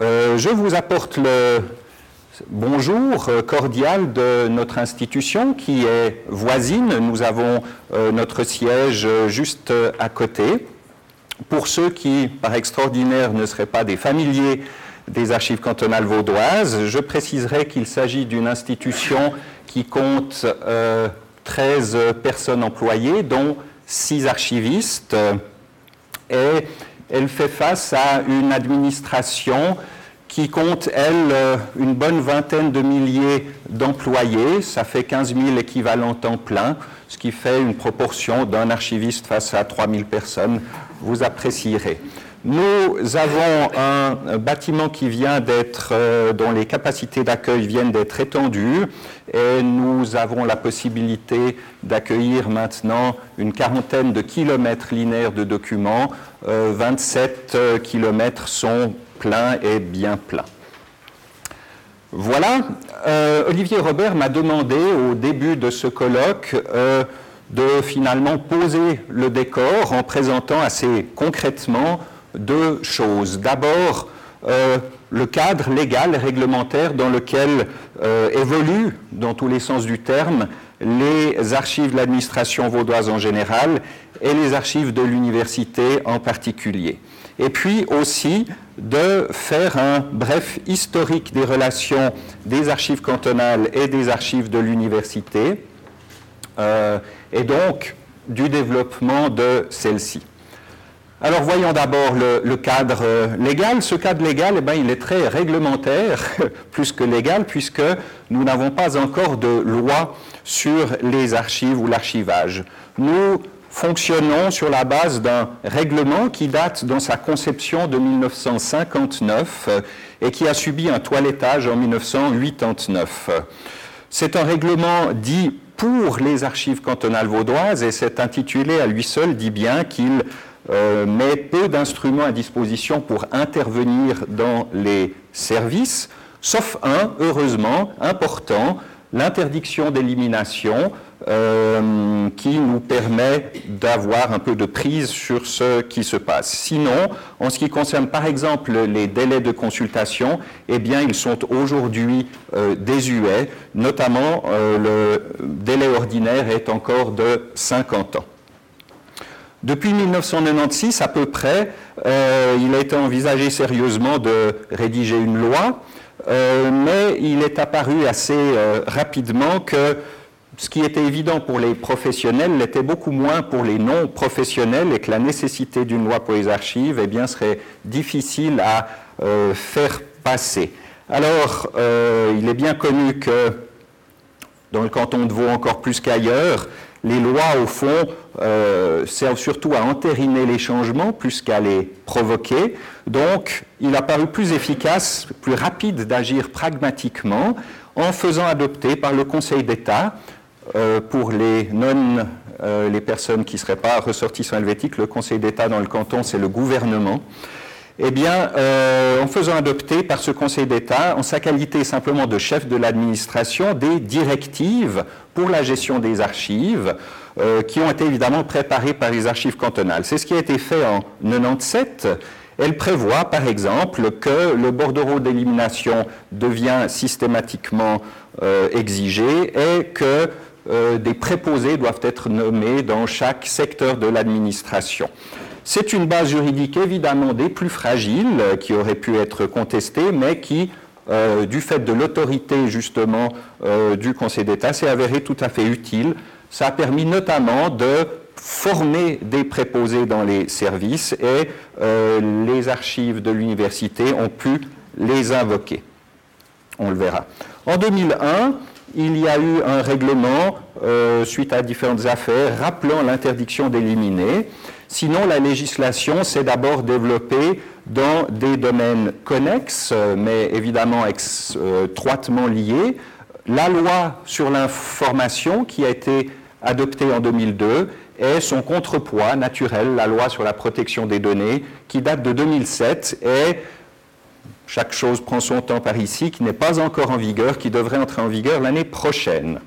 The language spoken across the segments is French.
Euh, je vous apporte le bonjour cordial de notre institution qui est voisine. Nous avons euh, notre siège juste à côté. Pour ceux qui, par extraordinaire, ne seraient pas des familiers des archives cantonales vaudoises, je préciserai qu'il s'agit d'une institution qui compte 13 euh, personnes employées, dont 6 archivistes, et elle fait face à une administration qui compte, elle, euh, une bonne vingtaine de milliers d'employés. Ça fait 15 000 équivalents temps plein, ce qui fait une proportion d'un archiviste face à 3 000 personnes. Vous apprécierez. Nous avons un bâtiment qui vient d'être, euh, dont les capacités d'accueil viennent d'être étendues, et nous avons la possibilité d'accueillir maintenant une quarantaine de kilomètres linéaires de documents. 27 euh, euh, kilomètres sont pleins et bien pleins. Voilà, Olivier Robert m'a demandé au début de ce colloque de finalement poser le décor en présentant assez concrètement deux choses. D'abord, euh, le cadre légal et réglementaire dans lequel euh, évoluent, dans tous les sens du terme, les archives de l'administration vaudoise en général et les archives de l'université en particulier. Et puis aussi de faire un bref historique des relations des archives cantonales et des archives de l'université, euh, et donc du développement de celles-ci. Alors voyons d'abord le, cadre euh, légal. Ce cadre légal, eh ben, il est très réglementaire, plus que légal, puisque nous n'avons pas encore de loi sur les archives ou l'archivage. Nous fonctionnons sur la base d'un règlement qui date dans sa conception de 1959 euh, et qui a subi un toilettage en 1989. C'est un règlement dit pour les archives cantonales vaudoises et c'est intitulé à lui seul dit bien qu'il euh, met peu d'instruments à disposition pour intervenir dans les services, sauf un, heureusement, important, l'interdiction d'élimination, euh, qui nous permet d'avoir un peu de prise sur ce qui se passe. Sinon, en ce qui concerne par exemple les délais de consultation, eh bien, ils sont aujourd'hui euh, désuets, notamment le délai ordinaire est encore de 50 ans. Depuis 1996 à peu près, euh, il a été envisagé sérieusement de rédiger une loi, euh, mais il est apparu assez euh, rapidement que ce qui était évident pour les professionnels l'était beaucoup moins pour les non-professionnels et que la nécessité d'une loi pour les archives eh bien, serait difficile à faire passer. Alors, il est bien connu que dans le canton de Vaud encore plus qu'ailleurs, les lois, au fond, euh, servent surtout à entériner les changements plus qu'à les provoquer. Donc, il a paru plus efficace, plus rapide d'agir pragmatiquement en faisant adopter par le Conseil d'État, euh, pour les non, euh, les personnes qui ne seraient pas ressortissants helvétiques, le Conseil d'État dans le canton, c'est le gouvernement, eh bien, en faisant adopter par ce Conseil d'État, en sa qualité simplement de chef de l'administration, des directives pour la gestion des archives, euh, qui ont été évidemment préparées par les archives cantonales. C'est ce qui a été fait en 97. Elle prévoit, par exemple, que le bordereau d'élimination devient systématiquement euh, exigé et que euh, des préposés doivent être nommés dans chaque secteur de l'administration. C'est une base juridique évidemment des plus fragiles qui aurait pu être contestée, mais qui euh, du fait de l'autorité justement euh, du Conseil d'État, s'est avéré tout à fait utile. Ça a permis notamment de former des préposés dans les services et euh, les archives de l'université ont pu les invoquer. On le verra. En 2001, il y a eu un règlement, suite à différentes affaires, rappelant l'interdiction d'éliminer. Sinon, la législation s'est d'abord développée dans des domaines connexes, mais évidemment euh, étroitement liés. La loi sur l'information qui a été adoptée en 2002 et son contrepoids naturel, la loi sur la protection des données, qui date de 2007 et chaque chose prend son temps par ici, qui n'est pas encore en vigueur, qui devrait entrer en vigueur l'année prochaine.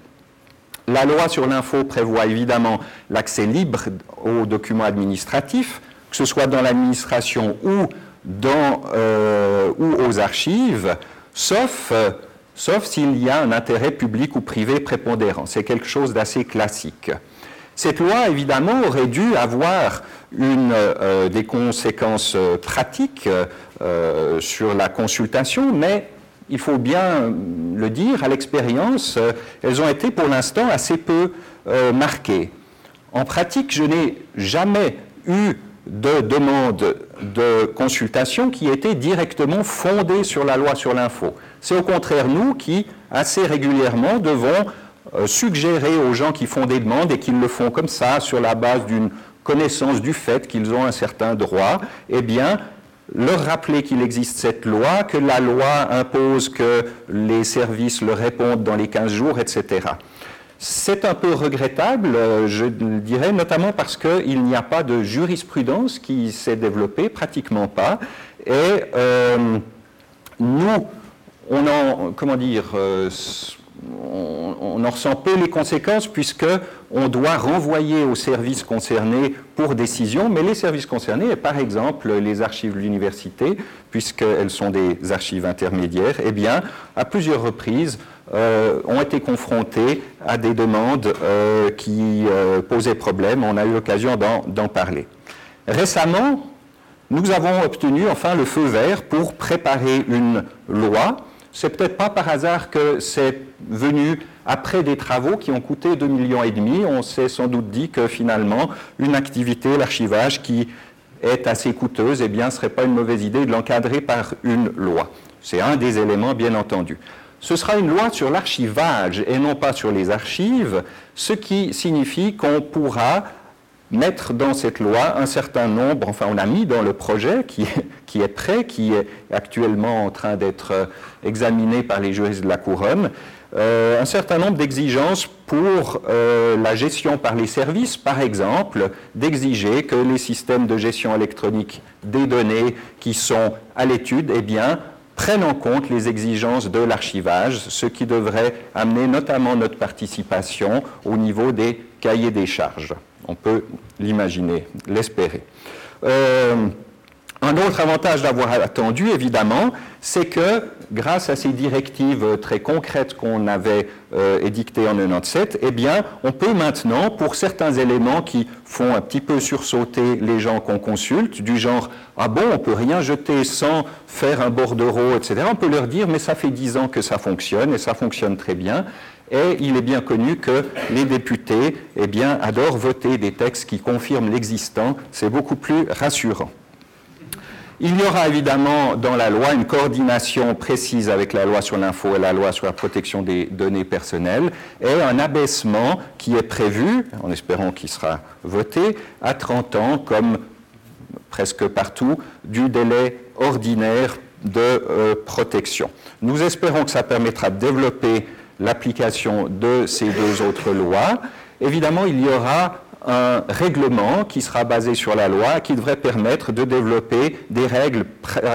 La loi sur l'info prévoit évidemment l'accès libre aux documents administratifs, que ce soit dans l'administration ou ou aux archives, sauf, sauf s'il y a un intérêt public ou privé prépondérant. C'est quelque chose d'assez classique. Cette loi, évidemment, aurait dû avoir une, des conséquences pratiques sur la consultation, mais il faut bien le dire, à l'expérience, euh, elles ont été pour l'instant assez peu euh, marquées. En pratique, je n'ai jamais eu de demande de consultation qui était directement fondée sur la loi sur l'info. C'est au contraire nous qui, assez régulièrement, devons euh, suggérer aux gens qui font des demandes et qui le font comme ça, sur la base d'une connaissance du fait qu'ils ont un certain droit, eh bien, leur rappeler qu'il existe cette loi, que la loi impose que les services le répondent dans les 15 jours, etc. C'est un peu regrettable, euh, je dirais, notamment parce qu'il n'y a pas de jurisprudence qui s'est développée, pratiquement pas. Et euh, nous, on en, comment dire, euh, en ressent peu les conséquences puisque on doit renvoyer aux services concernés pour décision, mais les services concernés, par exemple les archives de l'université, puisqu'elles sont des archives intermédiaires, eh bien, à plusieurs reprises, euh, ont été confrontés à des demandes euh, qui euh, posaient problème. On a eu l'occasion d'en parler. Récemment, nous avons obtenu enfin le feu vert pour préparer une loi c'est peut-être pas par hasard que c'est venu après des travaux qui ont coûté 2,5 millions et demi. On s'est sans doute dit que finalement, une activité, l'archivage, qui est assez coûteuse, eh bien, ce serait pas une mauvaise idée de l'encadrer par une loi. C'est un des éléments, bien entendu. Ce sera une loi sur l'archivage et non pas sur les archives, ce qui signifie qu'on pourra mettre dans cette loi un certain nombre, enfin on a mis dans le projet qui, qui est prêt, qui est actuellement en train d'être euh, examiné par les juristes de la couronne, un certain nombre d'exigences pour euh, la gestion par les services, par exemple, d'exiger que les systèmes de gestion électronique des données qui sont à l'étude, eh bien, prennent en compte les exigences de l'archivage, ce qui devrait amener notamment notre participation au niveau des cahiers des charges. On peut l'imaginer, l'espérer. Euh, un autre avantage d'avoir attendu, évidemment, c'est que grâce à ces directives très concrètes qu'on avait euh, édictées en 97, eh bien, on peut maintenant, pour certains éléments qui font un petit peu sursauter les gens qu'on consulte, du genre ah bon, on peut rien jeter sans faire un bordereau, etc. On peut leur dire mais ça fait dix ans que ça fonctionne et ça fonctionne très bien. Et il est bien connu que les députés eh bien, adorent voter des textes qui confirment l'existant. C'est beaucoup plus rassurant. Il y aura évidemment dans la loi une coordination précise avec la loi sur l'info et la loi sur la protection des données personnelles et un abaissement qui est prévu, en espérant qu'il sera voté, à 30 ans comme presque partout du délai ordinaire de euh, protection. Nous espérons que ça permettra de développer l'application de ces deux autres lois. Évidemment, il y aura un règlement qui sera basé sur la loi, qui devrait permettre de développer des règles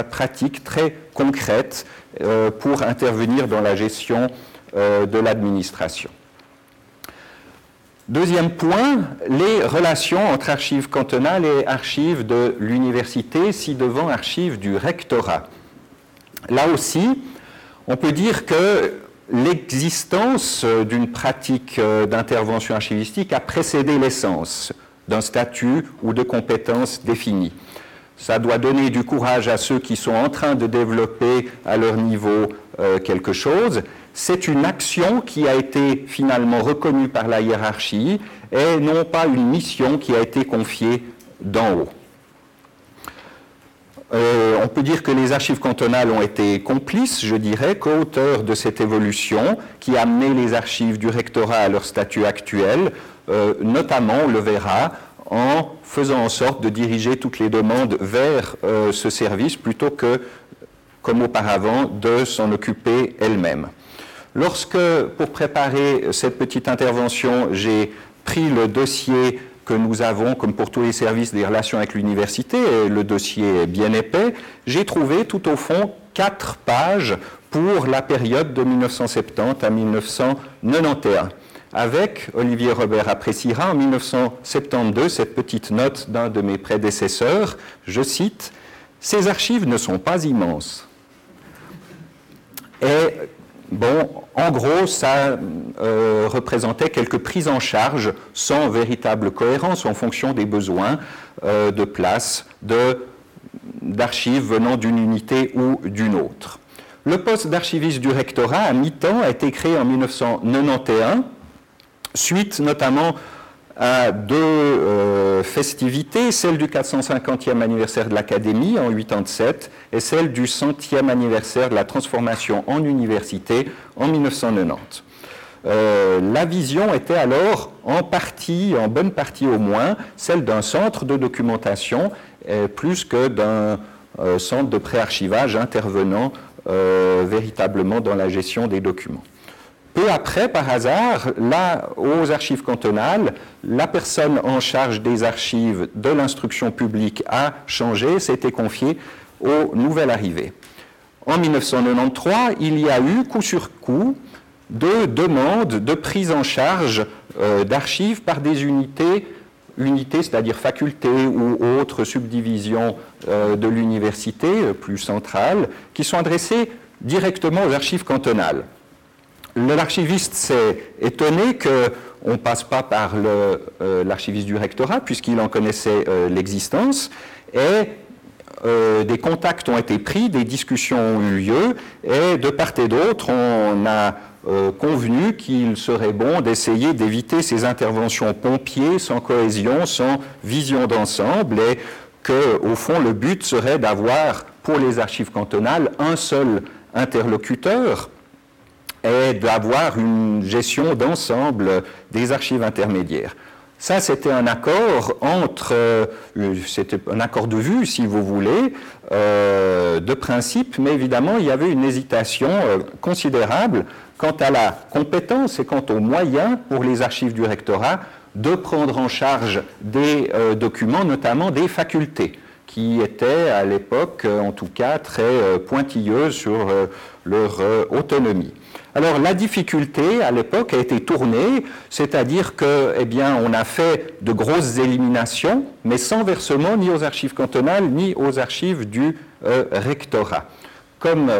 pratiques très concrètes euh, pour intervenir dans la gestion euh, de l'administration. Deuxième point, les relations entre archives cantonales et archives de l'université, si devant archives du rectorat. Là aussi, on peut dire que l'existence euh, d'une pratique euh, d'intervention archivistique a précédé l'essence d'un statut ou de compétences définies. Ça doit donner du courage à ceux qui sont en train de développer à leur niveau euh, quelque chose. C'est une action qui a été finalement reconnue par la hiérarchie et non pas une mission qui a été confiée d'en haut. Euh, on peut dire que les archives cantonales ont été complices, je dirais, co-auteurs de cette évolution qui a amené les archives du rectorat à leur statut actuel, euh, notamment, on le verra, en faisant en sorte de diriger toutes les demandes vers euh, ce service plutôt que, comme auparavant, de s'en occuper elle-même. Lorsque, pour préparer cette petite intervention, j'ai pris le dossier que nous avons, comme pour tous les services, des relations avec l'université, et le dossier est bien épais, j'ai trouvé tout au fond quatre pages pour la période de 1970 à 1991 avec, Olivier Robert appréciera, en 1972, cette petite note d'un de mes prédécesseurs, je cite, Ces archives ne sont pas immenses. Bon, en gros, ça euh, représentait quelques prises en charge sans véritable cohérence en fonction des besoins euh, de place d'archives venant d'une unité ou d'une autre. Le poste d'archiviste du rectorat à mi-temps a été créé en 1991, suite notamment à deux euh, festivités, celle du 450e anniversaire de l'Académie en 87 et celle du 100e anniversaire de la transformation en université en 1990. Euh, la vision était alors en partie, en bonne partie au moins, celle d'un centre de documentation euh, plus que d'un centre de préarchivage intervenant euh, véritablement dans la gestion des documents. Peu après, par hasard, là, aux archives cantonales, la personne en charge des archives de l'instruction publique a changé, s'était confiée aux nouvelles arrivées. En 1993, il y a eu coup sur coup de demandes de prise en charge euh, d'archives par des unités, unités c'est-à-dire facultés ou autres subdivisions euh, de l'université euh, plus centrale, qui sont adressées directement aux archives cantonales. L'archiviste s'est étonné qu'on ne passe pas par euh, l'archiviste du rectorat, puisqu'il en connaissait l'existence, et des contacts ont été pris, des discussions ont eu lieu, et de part et d'autre, on a convenu qu'il serait bon d'essayer d'éviter ces interventions pompiers sans cohésion, sans vision d'ensemble, et au fond, le but serait d'avoir pour les archives cantonales un seul interlocuteur d'avoir une gestion d'ensemble des archives intermédiaires. Ça, c'était un accord entre, euh, c'était un accord de vue, si vous voulez, euh, de principe, mais évidemment, il y avait une hésitation euh, considérable quant à la compétence et quant aux moyens pour les archives du rectorat de prendre en charge des documents, notamment des facultés, qui étaient à l'époque, en tout cas, très pointilleuses sur leur autonomie. Alors la difficulté à l'époque a été tournée, c'est-à-dire que, eh on a fait de grosses éliminations, mais sans versement ni aux archives cantonales ni aux archives du rectorat. Comme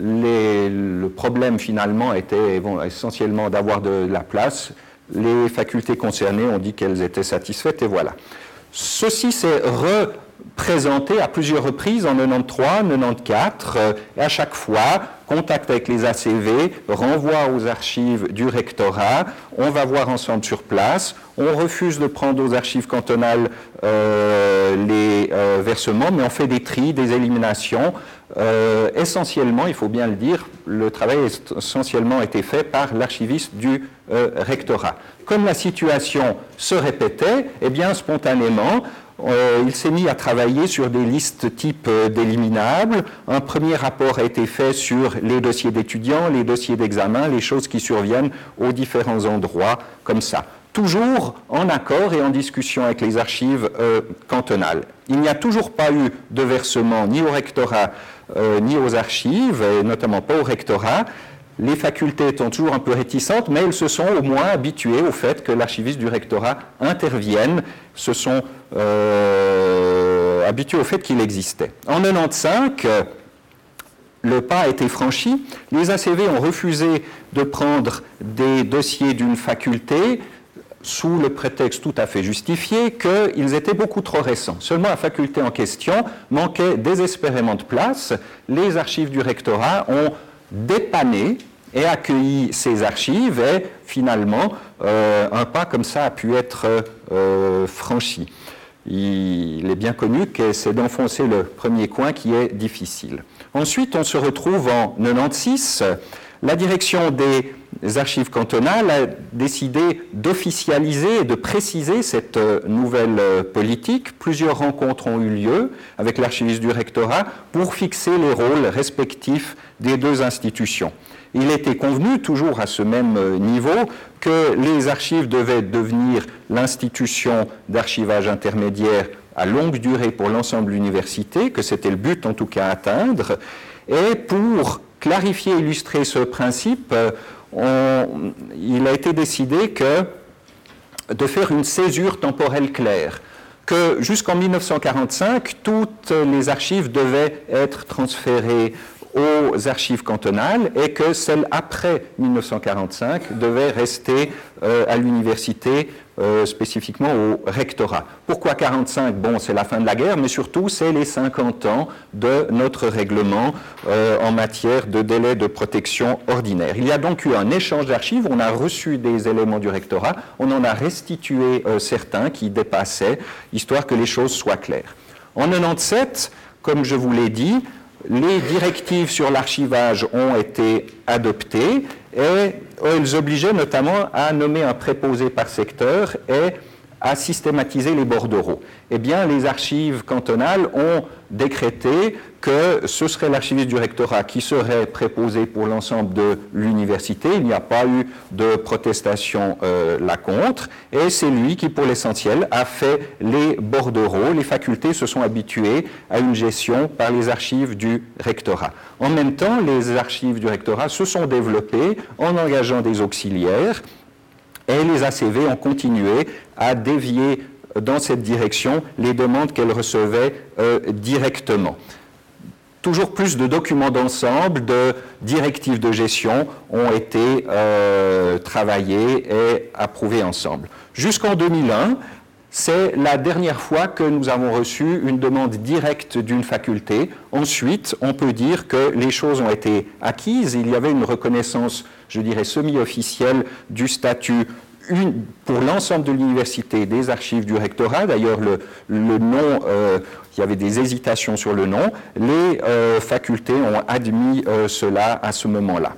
le problème finalement était essentiellement d'avoir de la place, les facultés concernées ont dit qu'elles étaient satisfaites et voilà. Ceci s'est représenté à plusieurs reprises en 93, 94, euh, et à chaque fois, contact avec les ACV, renvoi aux archives du rectorat, on va voir ensemble sur place, on refuse de prendre aux archives cantonales euh, les euh, versements, mais on fait des tris, des éliminations. essentiellement, il faut bien le dire, le travail a essentiellement été fait par l'archiviste du rectorat. Comme la situation se répétait, eh bien, spontanément, euh, il s'est mis à travailler sur des listes type euh, d'éliminables. Un premier rapport a été fait sur les dossiers d'étudiants, les dossiers d'examen, les choses qui surviennent aux différents endroits comme ça. Toujours en accord et en discussion avec les archives euh, cantonales. Il n'y a toujours pas eu de versement ni au rectorat ni aux archives, et notamment pas au rectorat les facultés étant toujours un peu réticentes, mais elles se sont au moins habituées au fait que l'archiviste du rectorat intervienne, se sont euh, habituées au fait qu'il existait. En 1995, le pas a été franchi. Les ACV ont refusé de prendre des dossiers d'une faculté sous le prétexte tout à fait justifié qu'ils étaient beaucoup trop récents. Seulement la faculté en question manquait désespérément de place. Les archives du rectorat ont dépanné et accueilli ces archives et finalement euh, un pas comme ça a pu être euh, franchi. Il est bien connu que c'est d'enfoncer le premier coin qui est difficile. Ensuite, on se retrouve en 96. La direction des archives cantonales a décidé d'officialiser et de préciser cette euh, nouvelle politique. Plusieurs rencontres ont eu lieu avec l'archiviste du rectorat pour fixer les rôles respectifs des deux institutions. Il était convenu, toujours à ce même euh, niveau, que les archives devaient devenir l'institution d'archivage intermédiaire à longue durée pour l'ensemble de l'université, que c'était le but en tout cas à atteindre. Et pour clarifier, illustrer ce principe, il a été décidé de faire une césure temporelle claire que jusqu'en 1945, toutes les archives devaient être transférées aux archives cantonales et que celles après 1945 devaient rester euh, à l'université euh, spécifiquement au rectorat. Pourquoi 45 Bon, c'est la fin de la guerre, mais surtout, c'est les 50 ans de notre règlement euh, en matière de délai de protection ordinaire. Il y a donc eu un échange d'archives, on a reçu des éléments du rectorat, on en a restitué euh, certains qui dépassaient, histoire que les choses soient claires. En 97, comme je vous l'ai dit, les directives sur l'archivage ont été adoptées et elles obligeaient notamment à nommer un préposé par secteur et à systématiser les bordereaux. Eh bien, les archives cantonales ont décrété que ce serait l'archiviste du rectorat qui serait préposé pour l'ensemble de l'université. Il n'y a pas eu de protestation euh, là contre. Et c'est lui qui, pour l'essentiel, a fait les bordereaux. Les facultés se sont habituées à une gestion par les archives du rectorat. En même temps, les archives du rectorat se sont développées en engageant des auxiliaires et les ACV ont continué à dévier dans cette direction les demandes qu'elles recevaient euh, directement. Toujours plus de documents d'ensemble, de directives de gestion ont été euh, travaillés et approuvés ensemble. Jusqu'en 2001, c'est la dernière fois que nous avons reçu une demande directe d'une faculté. Ensuite, on peut dire que les choses ont été acquises. Il y avait une reconnaissance, je dirais, semi-officielle du statut pour l'ensemble de l'université des archives du rectorat. D'ailleurs, le, nom, euh, il y avait des hésitations sur le nom. Les euh, facultés ont admis euh, cela à ce moment-là.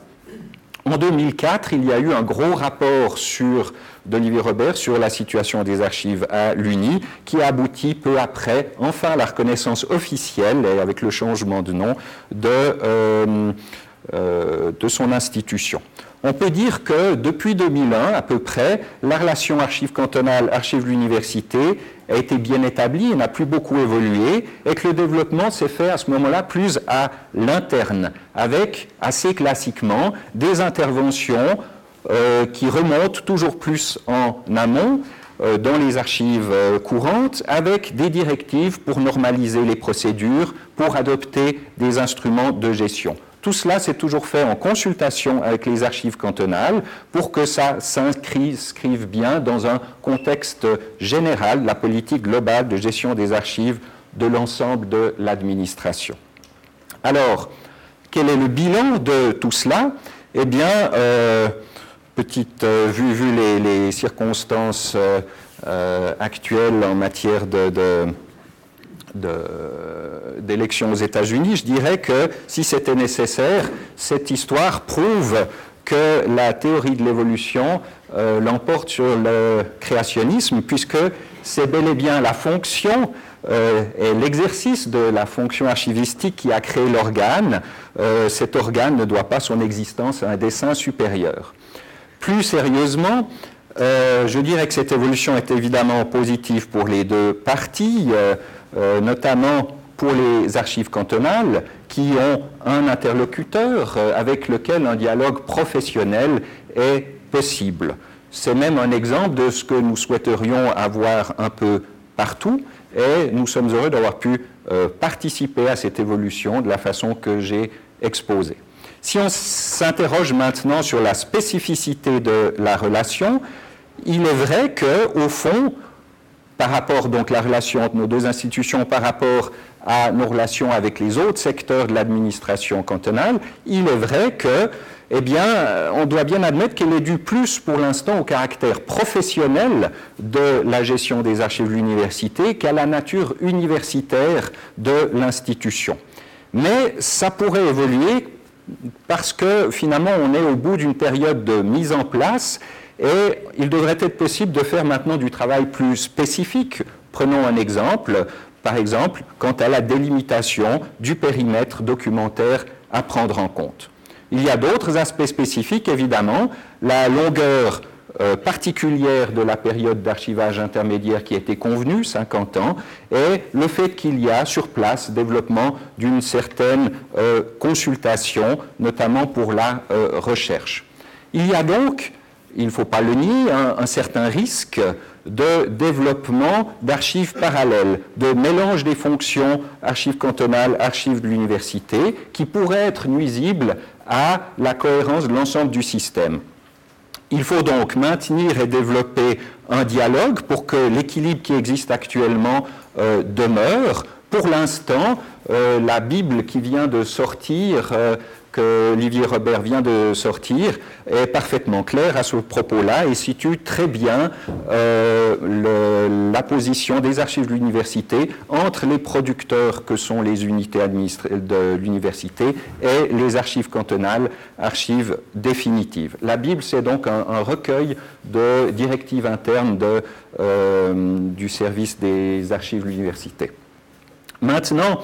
En 2004, il y a eu un gros rapport sur d'Olivier Robert sur la situation des archives à l'UNI, qui a abouti peu après, enfin, à la reconnaissance officielle, avec le changement de nom, de, de son institution. On peut dire que depuis 2001 à peu près, la relation archive cantonale, archive l'université a été bien établie n'a plus beaucoup évolué, et que le développement s'est fait à ce moment-là plus à l'interne, avec assez classiquement des interventions euh, qui remontent toujours plus en amont euh, dans les archives euh, courantes, avec des directives pour normaliser les procédures, pour adopter des instruments de gestion. Tout cela, c'est toujours fait en consultation avec les archives cantonales pour que ça s'inscrive bien dans un contexte général, la politique globale de gestion des archives de l'ensemble de l'administration. Alors, quel est le bilan de tout cela? Eh bien, euh, petite euh, vue, vu les, circonstances euh, actuelles en matière de d'élections aux États-Unis, je dirais que si c'était nécessaire, cette histoire prouve que la théorie de l'évolution euh, l'emporte sur le créationnisme, puisque c'est bel et bien la fonction euh, et l'exercice de la fonction archivistique qui a créé l'organe. Euh, cet organe ne doit pas son existence à un dessin supérieur. Plus sérieusement, je dirais que cette évolution est évidemment positive pour les deux parties. Euh, notamment pour les archives cantonales, qui ont un interlocuteur euh, avec lequel un dialogue professionnel est possible. C'est même un exemple de ce que nous souhaiterions avoir un peu partout, et nous sommes heureux d'avoir pu euh, participer à cette évolution de la façon que j'ai exposée. Si on s'interroge maintenant sur la spécificité de la relation, il est vrai que, au fond, par rapport donc la relation entre nos deux institutions, par rapport à nos relations avec les autres secteurs de l'administration cantonale, il est vrai que, eh bien, on doit bien admettre qu'elle est due plus pour l'instant au caractère professionnel de la gestion des archives de l'université qu'à la nature universitaire de l'institution. Mais ça pourrait évoluer parce que finalement on est au bout d'une période de mise en place et il devrait être possible de faire maintenant du travail plus spécifique. Prenons un exemple, par exemple, quant à la délimitation du périmètre documentaire à prendre en compte. Il y a d'autres aspects spécifiques, évidemment, la longueur euh, particulière de la période d'archivage intermédiaire qui été convenue, 50 ans, et le fait qu'il y a sur place développement d'une certaine euh, consultation, notamment pour la euh, recherche. Il y a donc il ne faut pas le nier, un, certain risque de développement d'archives parallèles, de mélange des fonctions archives cantonales, archives de l'université, qui pourraient être nuisibles à la cohérence de l'ensemble du système. Il faut donc maintenir et développer un dialogue pour que l'équilibre qui existe actuellement euh, demeure. Pour l'instant, euh, la Bible qui vient de sortir euh, que Olivier Robert vient de sortir est parfaitement clair à ce propos-là et situe très bien euh, la position des archives de l'université entre les producteurs que sont les unités de l'université et les archives cantonales, archives définitives. La Bible, c'est donc un, recueil de directives internes du service des archives de l'université. Maintenant,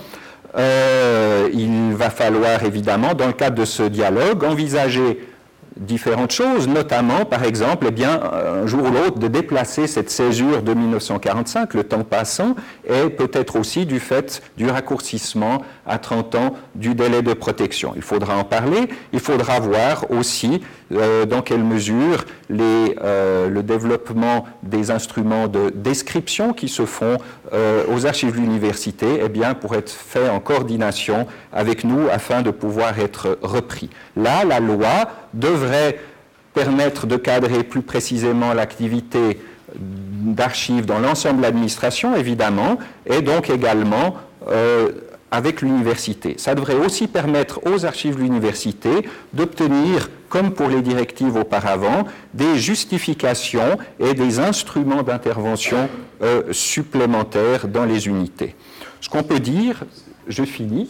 euh, il va falloir évidemment, dans le cadre de ce dialogue, envisager différentes choses, notamment, par exemple, eh bien, un jour ou l'autre, de déplacer cette césure de 1945, le temps passant, et peut-être aussi du fait du raccourcissement à 30 ans du délai de protection. Il faudra en parler, il faudra voir aussi euh, dans quelle mesure euh, le développement des instruments de description qui se font euh, aux archives de l'université eh bien, pourrait être fait en coordination avec nous afin de pouvoir être repris. Là, la loi devrait permettre de cadrer plus précisément l'activité d'archives dans l'ensemble de l'administration, évidemment, et donc également avec l'université. Ça devrait aussi permettre aux archives de l'université d'obtenir, comme pour les directives auparavant, des justifications et des instruments d'intervention euh, supplémentaires dans les unités. Ce qu'on peut dire, je finis,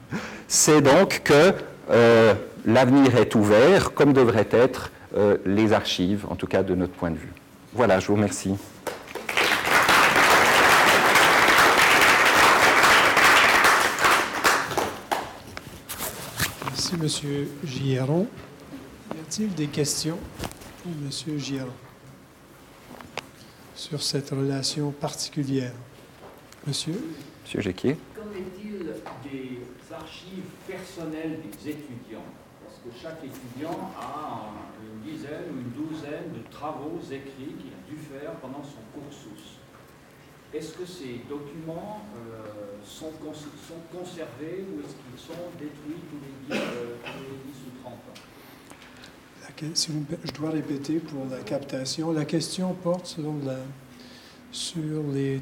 c'est donc que euh, l'avenir est ouvert, comme devraient être euh, les archives, en tout cas de notre point de vue. Voilà, je vous remercie. Merci, Monsieur Giron. Y a-t-il des questions pour Monsieur Giron sur cette relation particulière? Monsieur? Monsieur Jequier. Qu'en est-il des archives personnelles des étudiants? Que chaque étudiant a une dizaine ou une douzaine de travaux écrits qu'il a dû faire pendant son cursus. Est-ce que ces documents euh, sont, sont, conservés ou est-ce qu'ils sont détruits tous les 10, euh, ou 30 ans? Je dois répéter pour la captation. La question porte sur, la, sur les.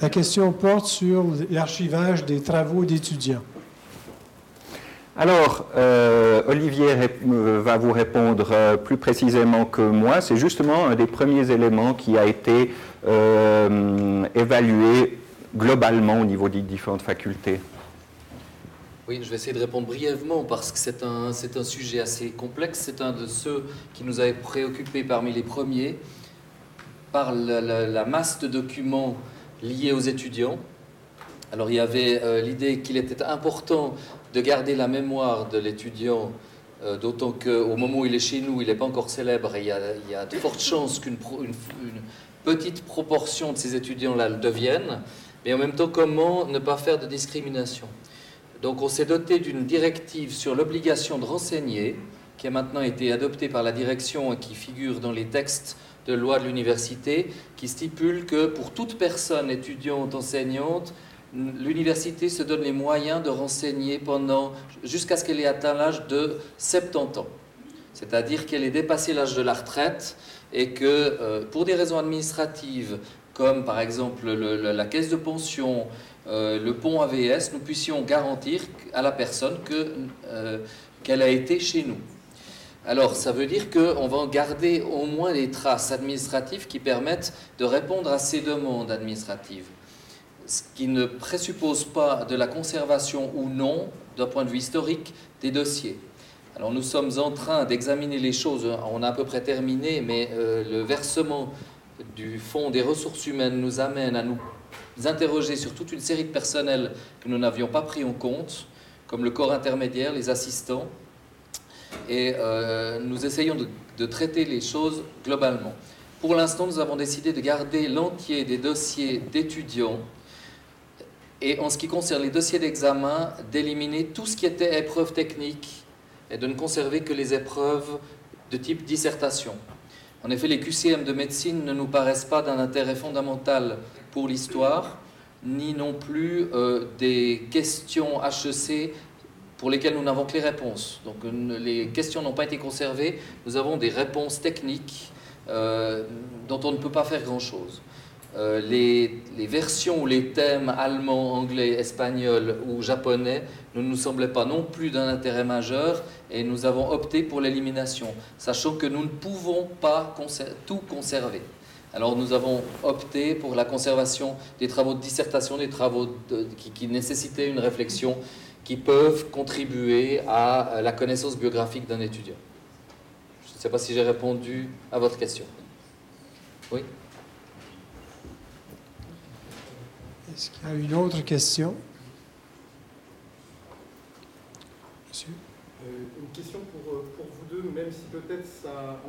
La question porte sur l'archivage des travaux d'étudiants. Alors, euh, Olivier euh, va vous répondre euh, plus précisément que moi. C'est justement un des premiers éléments qui a été évalué globalement au niveau des différentes facultés. Oui, je vais essayer de répondre brièvement parce que c'est un, c'est un sujet assez complexe. C'est un de ceux qui nous avait préoccupés parmi les premiers par la masse de documents liés aux étudiants. Alors il y avait l'idée qu'il était important de garder la mémoire de l'étudiant, euh, d'autant qu'au moment où il est chez nous, il n'est pas encore célèbre et il y a, de fortes chances qu'une petite proportion de ces étudiants-là le deviennent, mais en même temps, comment ne pas faire de discrimination? Donc on s'est doté d'une directive sur l'obligation de renseigner, qui a maintenant été adoptée par la direction et qui figure dans les textes de loi de l'université, qui stipule que pour toute personne étudiante, enseignante, l'université se donne les moyens de renseigner pendant jusqu'à ce qu'elle ait atteint l'âge de 70 ans. C'est-à-dire qu'elle ait dépassé l'âge de la retraite et que euh, pour des raisons administratives, comme par exemple la caisse de pension, euh, le pont AVS, nous puissions garantir à la personne euh, qu'elle a été chez nous. Alors, ça veut dire qu'on va garder au moins des traces administratives qui permettent de répondre à ces demandes administratives ce qui ne présuppose pas de la conservation ou non, d'un point de vue historique, des dossiers. Alors nous sommes en train d'examiner les choses, on a à peu près terminé, mais euh, le versement du Fonds des ressources humaines nous amène à nous interroger sur toute une série de personnels que nous n'avions pas pris en compte, comme le corps intermédiaire, les assistants, et euh, nous essayons de traiter les choses globalement. Pour l'instant, nous avons décidé de garder l'entier des dossiers d'étudiants et en ce qui concerne les dossiers d'examen, d'éliminer tout ce qui était épreuves techniques et de ne conserver que les épreuves de type dissertation. En effet, les QCM de médecine ne nous paraissent pas d'un intérêt fondamental pour l'histoire, ni non plus euh, des questions HEC pour lesquelles nous n'avons que les réponses. Donc euh, les questions n'ont pas été conservées, nous avons des réponses techniques euh, dont on ne peut pas faire grand-chose. les, versions ou les thèmes allemands, anglais, espagnol ou japonais ne nous semblaient pas non plus d'un intérêt majeur et nous avons opté pour l'élimination, sachant que nous ne pouvons pas tout conserver. Alors nous avons opté pour la conservation des travaux de dissertation, des travaux qui, nécessitaient une réflexion, qui peuvent contribuer à la connaissance biographique d'un étudiant. Je ne sais pas si j'ai répondu à votre question. Oui? Est-ce qu'il y a une autre question? Monsieur? Euh, Une question pour, euh, pour, vous deux, même si peut-être ça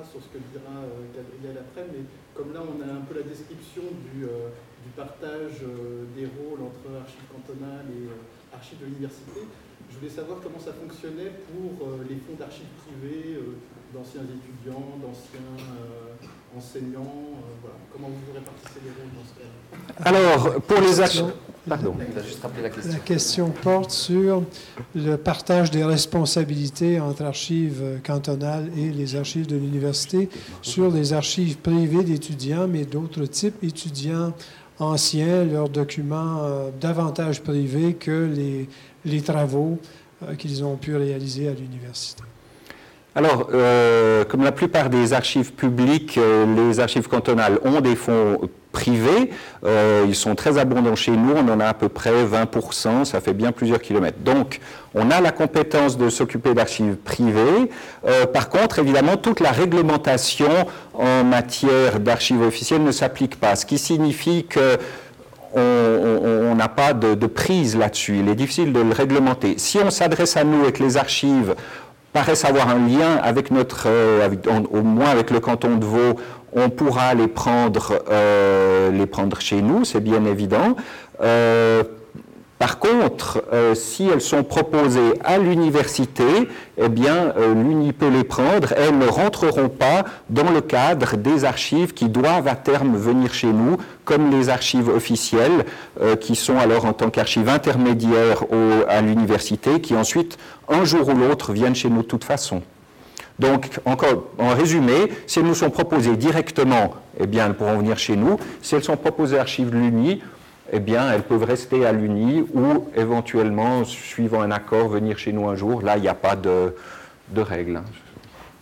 sur ce que dira euh, Gabriel après, mais comme là on a un peu la description du, du partage des rôles entre archives cantonales et archives de l'université, je voulais savoir comment ça fonctionnait pour les fonds d'archives privés d'anciens étudiants, d'anciens enseignants voilà. Comment vous répartissez les rôles dans ce cas Alors, pour les archives... Pardon. La question. la question porte sur le partage des responsabilités entre archives cantonales et les archives de l'université sur les archives privées d'étudiants, mais d'autres types étudiants anciens, leurs documents euh, davantage privés que les, les travaux euh, qu'ils ont pu réaliser à l'université. Alors, euh, comme la plupart des archives publiques, euh, les archives cantonales ont des fonds privés. Euh, ils sont très abondants chez nous. On en a à peu près 20%. Ça fait bien plusieurs kilomètres. Donc, on a la compétence de s'occuper d'archives privées. par contre, évidemment, toute la réglementation en matière d'archives officielles ne s'applique pas. Ce qui signifie que on n'a pas de, de, prise là-dessus. Il est difficile de le réglementer. Si on s'adresse à nous avec les archives paraissent avoir un lien avec notre, euh, au moins avec le canton de Vaud, on pourra les prendre, euh, les prendre chez nous, c'est bien évident. Euh, par contre, euh, si elles sont proposées à l'université, eh bien, euh, l'Uni peut les prendre. Elles ne rentreront pas dans le cadre des archives qui doivent à terme venir chez nous, comme les archives officielles, euh, qui sont alors en tant qu'archives intermédiaires à l'université, qui ensuite, un jour ou l'autre, viennent chez nous de toute façon. Donc, encore, en résumé, si elles nous sont proposées directement, eh bien, elles pourront venir chez nous. Si elles sont proposées archives de l'Uni, eh bien, elles peuvent rester à l'UNI ou éventuellement, suivant un accord, venir chez nous un jour. Là, il n'y a pas de, de règles.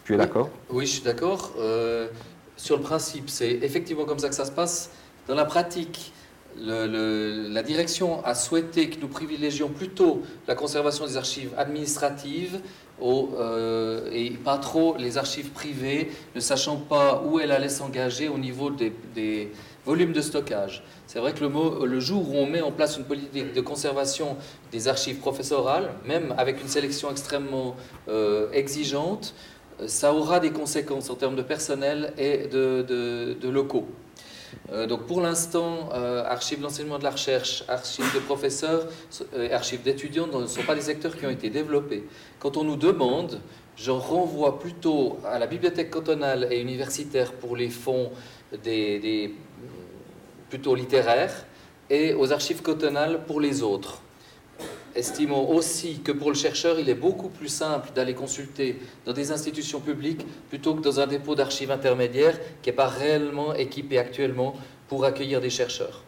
Tu es d'accord? Oui, je suis d'accord. Euh, sur le principe, c'est effectivement comme ça que ça se passe. Dans la pratique, la direction a souhaité que nous privilégions plutôt la conservation des archives administratives euh, et pas trop les archives privées, ne sachant pas où elle allait s'engager au niveau des, des volumes de stockage. C'est vrai que le, jour où on met en place une politique de conservation des archives professorales, même avec une sélection extrêmement euh, exigeante, euh, ça aura des conséquences en termes de personnel et de, locaux. Euh, donc pour l'instant, archives d'enseignement de la recherche, archives de professeurs, archives d'étudiants ne sont pas des secteurs qui ont été développés. Quand on nous demande, je renvoie plutôt à la bibliothèque cantonale et universitaire pour les fonds des plutôt littéraires, et aux archives cotonales pour les autres. Estimons aussi que pour le chercheur, il est beaucoup plus simple d'aller consulter dans des institutions publiques plutôt que dans un dépôt d'archives intermédiaires qui n'est pas réellement équipé actuellement pour accueillir des chercheurs.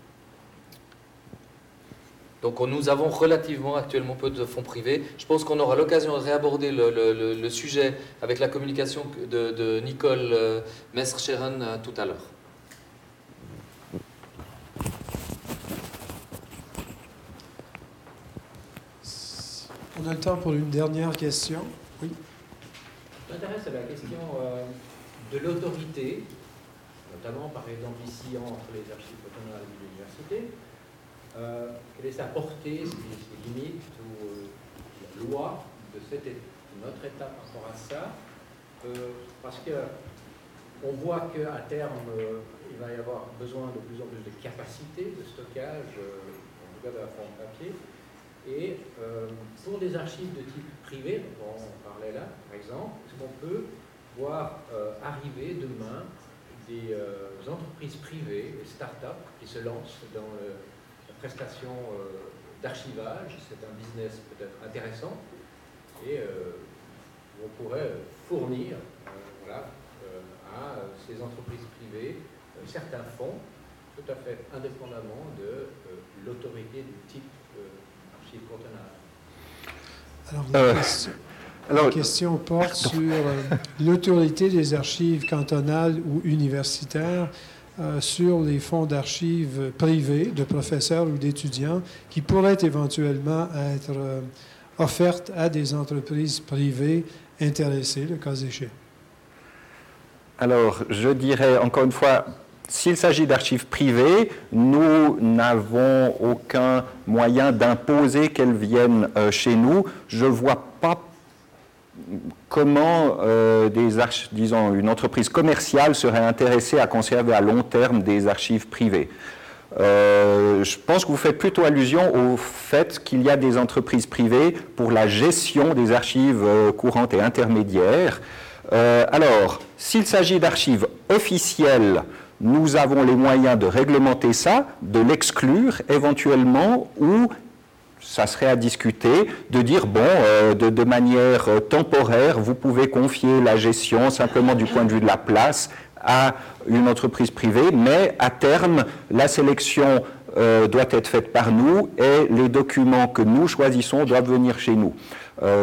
Donc nous avons relativement actuellement peu de fonds privés. Je pense qu'on aura l'occasion de réaborder le, sujet avec la communication de, Nicole euh, Mestre-Cheran euh, tout à l'heure. On a le temps pour une dernière question. Oui. Je m'intéresse à la question euh, de l'autorité, notamment par exemple ici entre les archives cantonales et l'université. Euh, quelle est sa portée, ses, limites ou euh, la loi de, notre État par rapport à ça? Parce que on voit qu'à terme, il va y avoir besoin de plus en plus de capacités de stockage, en tout cas de la forme papier. Et euh, pour des archives de type privé, on parlait là, par exemple, est-ce qu'on peut voir arriver demain des entreprises privées, des start-up qui se lancent dans la prestation d'archivage? C'est un business peut-être intéressant et on pourrait fournir voilà, à ces entreprises privées certains fonds tout à fait indépendamment de euh, l'autorité du type euh. Alors, la, euh, question, alors, la question porte sur l'autorité des archives cantonales ou universitaires sur les fonds d'archives privés de professeurs ou d'étudiants qui pourraient éventuellement être offertes à des entreprises privées intéressées, le cas échéant. Alors, je dirais encore une fois, s'il s'agit d'archives privées, nous n'avons aucun moyen d'imposer qu'elles viennent euh, chez nous. Je ne vois pas comment euh, une entreprise commerciale serait intéressée à conserver à long terme des archives privées. Euh, je pense que vous faites plutôt allusion au fait qu'il y a des entreprises privées pour la gestion des archives courantes et intermédiaires. alors, s'il s'agit d'archives officielles, nous avons les moyens de réglementer ça, de l'exclure éventuellement, ou ça serait à discuter, de dire, bon, euh, de, manière euh, temporaire, vous pouvez confier la gestion simplement du point de vue de la place à une entreprise privée, mais à terme, la sélection euh, doit être faite par nous et les documents que nous choisissons doivent venir chez nous.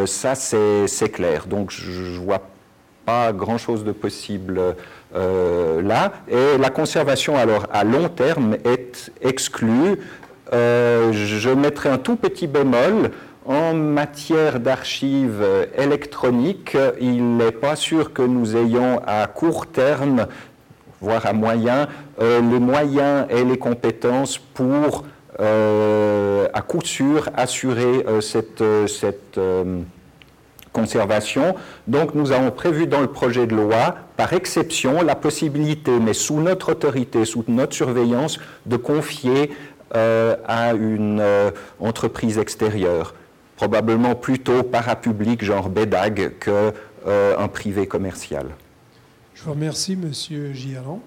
ça, c'est clair. Donc, je ne vois pas grand-chose de possible euh, là. Et la conservation, alors, à long terme, est exclue. Euh, je mettrai un tout petit bémol. En matière d'archives électroniques, il n'est pas sûr que nous ayons à court terme, voire à moyen, euh, les moyens et les compétences pour, à coup sûr, assurer cette, cette conservation. Donc nous avons prévu dans le projet de loi, par exception, la possibilité, mais sous notre autorité, sous notre surveillance, de confier euh, à une euh, entreprise extérieure, probablement plutôt parapublic, genre BEDAG, qu'un euh, privé commercial. Je vous remercie, M. Giron.